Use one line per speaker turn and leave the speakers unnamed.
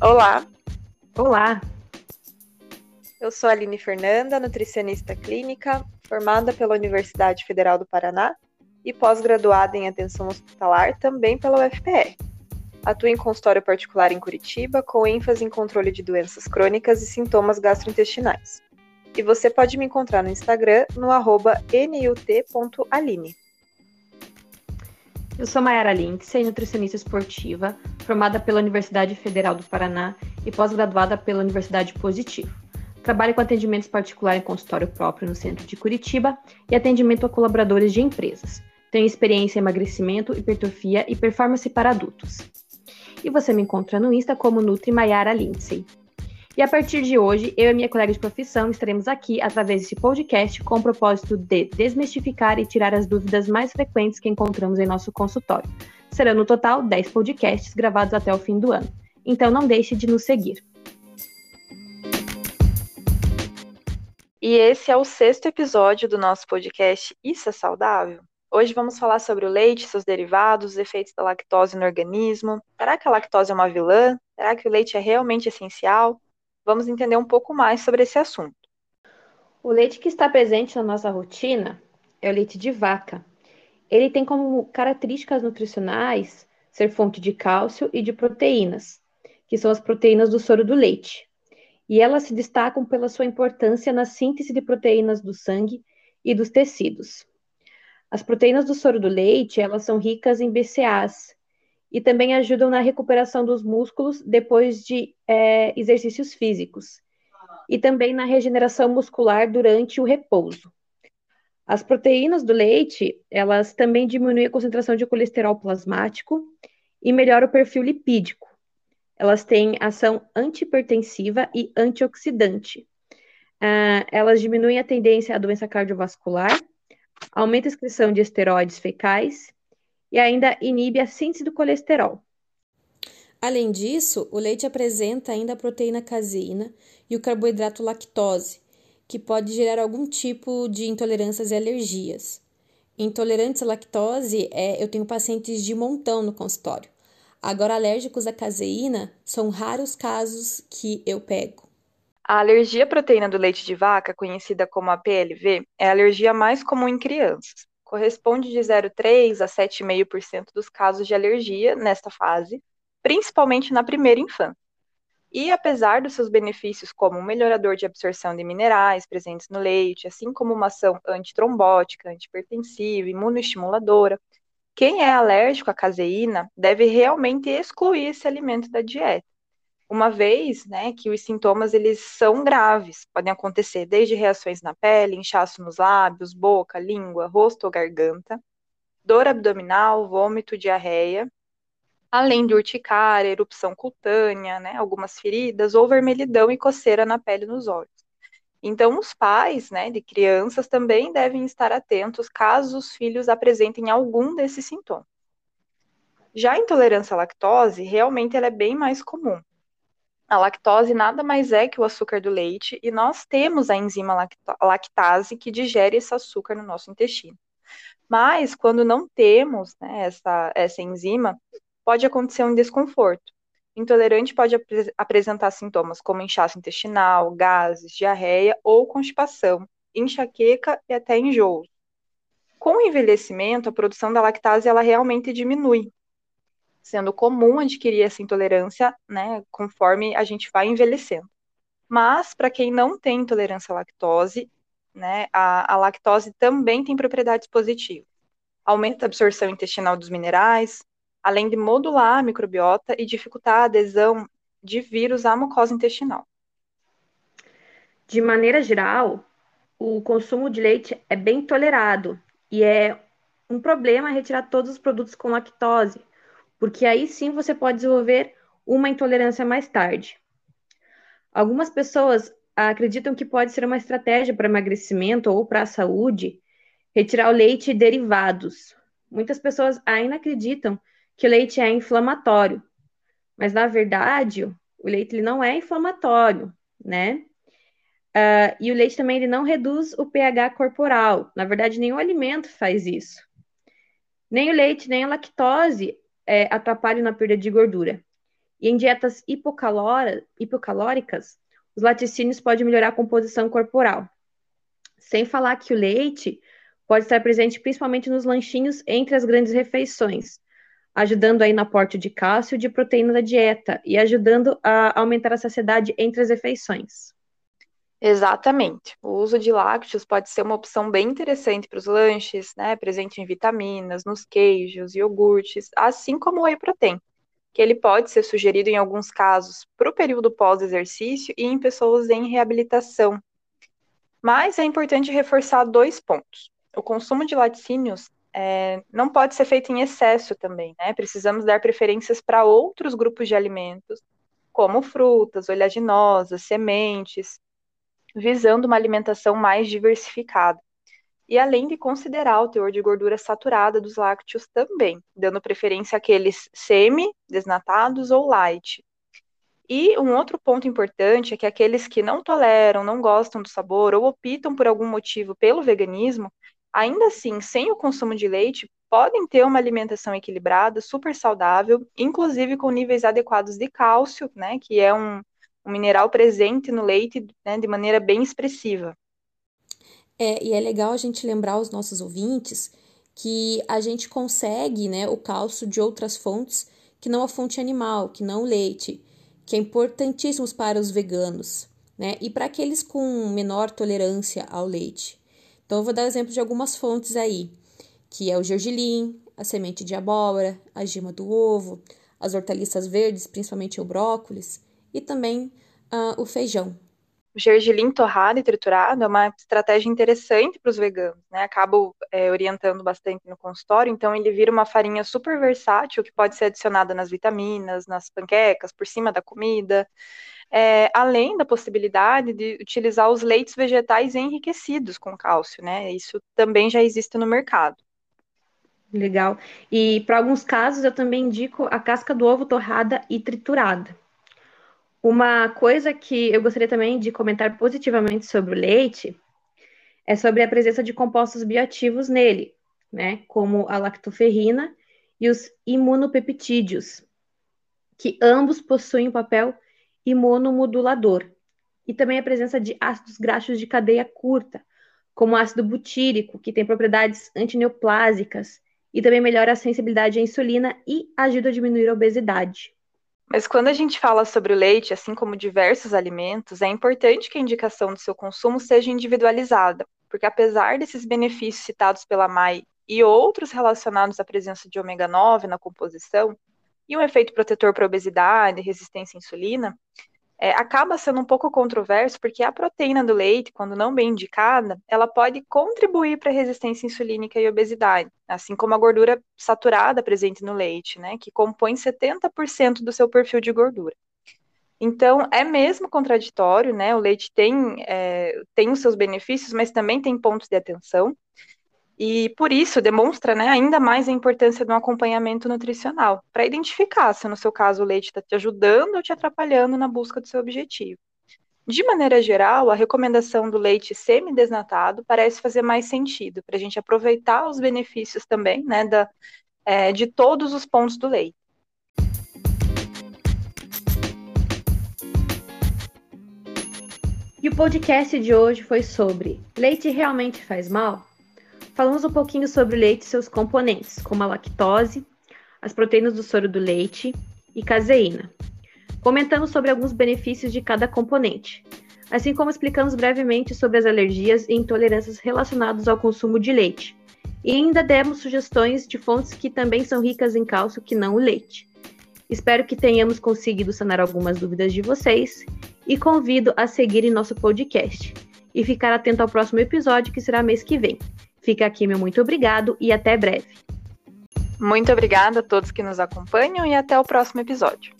Olá,
Olá,
eu sou Aline Fernanda, nutricionista clínica, formada pela Universidade Federal do Paraná e pós-graduada em atenção hospitalar também pela UFPR. Atuo em consultório particular em Curitiba, com ênfase em controle de doenças crônicas e sintomas gastrointestinais. E você pode me encontrar no Instagram no arroba nut.aline.
eu sou Mayara Lindsay, nutricionista esportiva, formada pela Universidade Federal do Paraná e pós-graduada pela Universidade Positivo. Trabalho com atendimentos particular em consultório próprio no centro de Curitiba e atendimento a colaboradores de empresas. Tenho experiência em emagrecimento, hipertrofia e performance para adultos. E você me encontra no Insta como Nutri Mayara Lindsay. E a partir de hoje, eu e minha colega de profissão estaremos aqui através desse podcast com o propósito de desmistificar e tirar as dúvidas mais frequentes que encontramos em nosso consultório. Serão no total 10 podcasts gravados até o fim do ano. Então não deixe de nos seguir.
E esse é o sexto episódio do nosso podcast Isso é Saudável? Hoje vamos falar sobre o leite, seus derivados, os efeitos da lactose no organismo. Será que a lactose é uma vilã? Será que o leite é realmente essencial? Vamos entender um pouco mais sobre esse assunto.
O leite que está presente na nossa rotina é o leite de vaca. Ele tem como características nutricionais ser fonte de cálcio e de proteínas, que são as proteínas do soro do leite. E elas se destacam pela sua importância na síntese de proteínas do sangue e dos tecidos. As proteínas do soro do leite, elas são ricas em BCAAs e também ajudam na recuperação dos músculos depois de é, exercícios físicos e também na regeneração muscular durante o repouso. As proteínas do leite, elas também diminuem a concentração de colesterol plasmático e melhoram o perfil lipídico. Elas têm ação antipertensiva e antioxidante. Ah, elas diminuem a tendência à doença cardiovascular, aumenta a excreção de esteroides fecais e ainda inibe a síntese do colesterol.
Além disso, o leite apresenta ainda a proteína caseína e o carboidrato lactose, que pode gerar algum tipo de intolerâncias e alergias. Intolerantes à lactose, é, eu tenho pacientes de montão no consultório. Agora, alérgicos à caseína, são raros casos que eu pego.
A alergia à proteína do leite de vaca, conhecida como a PLV, é a alergia mais comum em crianças. Corresponde de 0,3% a 7,5% dos casos de alergia nesta fase, principalmente na primeira infância. E apesar dos seus benefícios como um melhorador de absorção de minerais presentes no leite, assim como uma ação antitrombótica, antipertensiva, imunoestimuladora, quem é alérgico à caseína deve realmente excluir esse alimento da dieta. Uma vez, né, que os sintomas eles são graves, podem acontecer desde reações na pele, inchaço nos lábios, boca, língua, rosto ou garganta, dor abdominal, vômito, diarreia, além de urticária, erupção cutânea, né, algumas feridas ou vermelhidão e coceira na pele e nos olhos. Então, os pais né, de crianças também devem estar atentos caso os filhos apresentem algum desses sintomas. Já a intolerância à lactose, realmente ela é bem mais comum. A lactose nada mais é que o açúcar do leite e nós temos a enzima lactase que digere esse açúcar no nosso intestino. Mas quando não temos né, essa, essa enzima, pode acontecer um desconforto. Intolerante pode ap apresentar sintomas como inchaço intestinal, gases, diarreia ou constipação, enxaqueca e até enjoo. Com o envelhecimento, a produção da lactase ela realmente diminui, sendo comum adquirir essa intolerância, né, conforme a gente vai envelhecendo. Mas para quem não tem intolerância à lactose, né, a, a lactose também tem propriedades positivas. Aumenta a absorção intestinal dos minerais, além de modular a microbiota e dificultar a adesão de vírus à mucosa intestinal.
De maneira geral, o consumo de leite é bem tolerado e é um problema retirar todos os produtos com lactose, porque aí sim você pode desenvolver uma intolerância mais tarde. Algumas pessoas acreditam que pode ser uma estratégia para emagrecimento ou para a saúde retirar o leite e derivados. Muitas pessoas ainda acreditam que o leite é inflamatório, mas na verdade o leite ele não é inflamatório, né? Uh, e o leite também ele não reduz o pH corporal. Na verdade, nenhum alimento faz isso. Nem o leite, nem a lactose é, atrapalham na perda de gordura. E em dietas hipocalóricas, os laticínios podem melhorar a composição corporal. Sem falar que o leite pode estar presente principalmente nos lanchinhos entre as grandes refeições, ajudando aí no aporte de cálcio e de proteína da dieta e ajudando a aumentar a saciedade entre as refeições.
Exatamente. O uso de lácteos pode ser uma opção bem interessante para os lanches, né? Presente em vitaminas, nos queijos, iogurtes, assim como o whey protein, que ele pode ser sugerido em alguns casos para o período pós-exercício e em pessoas em reabilitação. Mas é importante reforçar dois pontos. O consumo de laticínios é, não pode ser feito em excesso também, né? Precisamos dar preferências para outros grupos de alimentos, como frutas, oleaginosas, sementes, visando uma alimentação mais diversificada. E além de considerar o teor de gordura saturada dos lácteos também, dando preferência àqueles semi-desnatados ou light. E um outro ponto importante é que aqueles que não toleram, não gostam do sabor ou optam por algum motivo pelo veganismo, ainda assim, sem o consumo de leite, podem ter uma alimentação equilibrada, super saudável, inclusive com níveis adequados de cálcio, né, que é um, um mineral presente no leite né, de maneira bem expressiva.
É, e é legal a gente lembrar aos nossos ouvintes que a gente consegue né, o cálcio de outras fontes que não a fonte animal, que não o leite, que é importantíssimo para os veganos, né? E para aqueles com menor tolerância ao leite. Então, eu vou dar exemplo de algumas fontes aí, que é o gergelim, a semente de abóbora, a gema do ovo, as hortaliças verdes, principalmente o brócolis, e também uh, o feijão.
O gergelim torrado e triturado é uma estratégia interessante para os veganos, né? Acabo é, orientando bastante no consultório, então ele vira uma farinha super versátil que pode ser adicionada nas vitaminas, nas panquecas, por cima da comida, é, além da possibilidade de utilizar os leites vegetais enriquecidos com cálcio, né? Isso também já existe no mercado.
Legal. E para alguns casos eu também indico a casca do ovo torrada e triturada. Uma coisa que eu gostaria também de comentar positivamente sobre o leite é sobre a presença de compostos bioativos nele, né, como a lactoferrina e os imunopeptídeos, que ambos possuem um papel imunomodulador, e também a presença de ácidos graxos de cadeia curta, como o ácido butírico, que tem propriedades antineoplásicas e também melhora a sensibilidade à insulina e ajuda a diminuir a obesidade.
Mas quando a gente fala sobre o leite, assim como diversos alimentos, é importante que a indicação do seu consumo seja individualizada, porque apesar desses benefícios citados pela MAI e outros relacionados à presença de ômega 9 na composição, e um efeito protetor para obesidade e resistência à insulina, é, acaba sendo um pouco controverso porque a proteína do leite, quando não bem indicada, ela pode contribuir para a resistência insulínica e obesidade, assim como a gordura saturada presente no leite, né, que compõe 70% do seu perfil de gordura. Então, é mesmo contraditório, né? O leite tem, é, tem os seus benefícios, mas também tem pontos de atenção. E por isso demonstra né, ainda mais a importância do acompanhamento nutricional, para identificar se no seu caso o leite está te ajudando ou te atrapalhando na busca do seu objetivo. De maneira geral, a recomendação do leite semi-desnatado parece fazer mais sentido, para a gente aproveitar os benefícios também né, da, é, de todos os pontos do leite.
E o podcast de hoje foi sobre leite realmente faz mal? Falamos um pouquinho sobre o leite e seus componentes, como a lactose, as proteínas do soro do leite e caseína. Comentamos sobre alguns benefícios de cada componente, assim como explicamos brevemente sobre as alergias e intolerâncias relacionadas ao consumo de leite. E ainda demos sugestões de fontes que também são ricas em cálcio que não o leite. Espero que tenhamos conseguido sanar algumas dúvidas de vocês e convido a seguirem nosso podcast e ficar atento ao próximo episódio que será mês que vem. Fica aqui meu muito obrigado e até breve.
Muito obrigada a todos que nos acompanham e até o próximo episódio.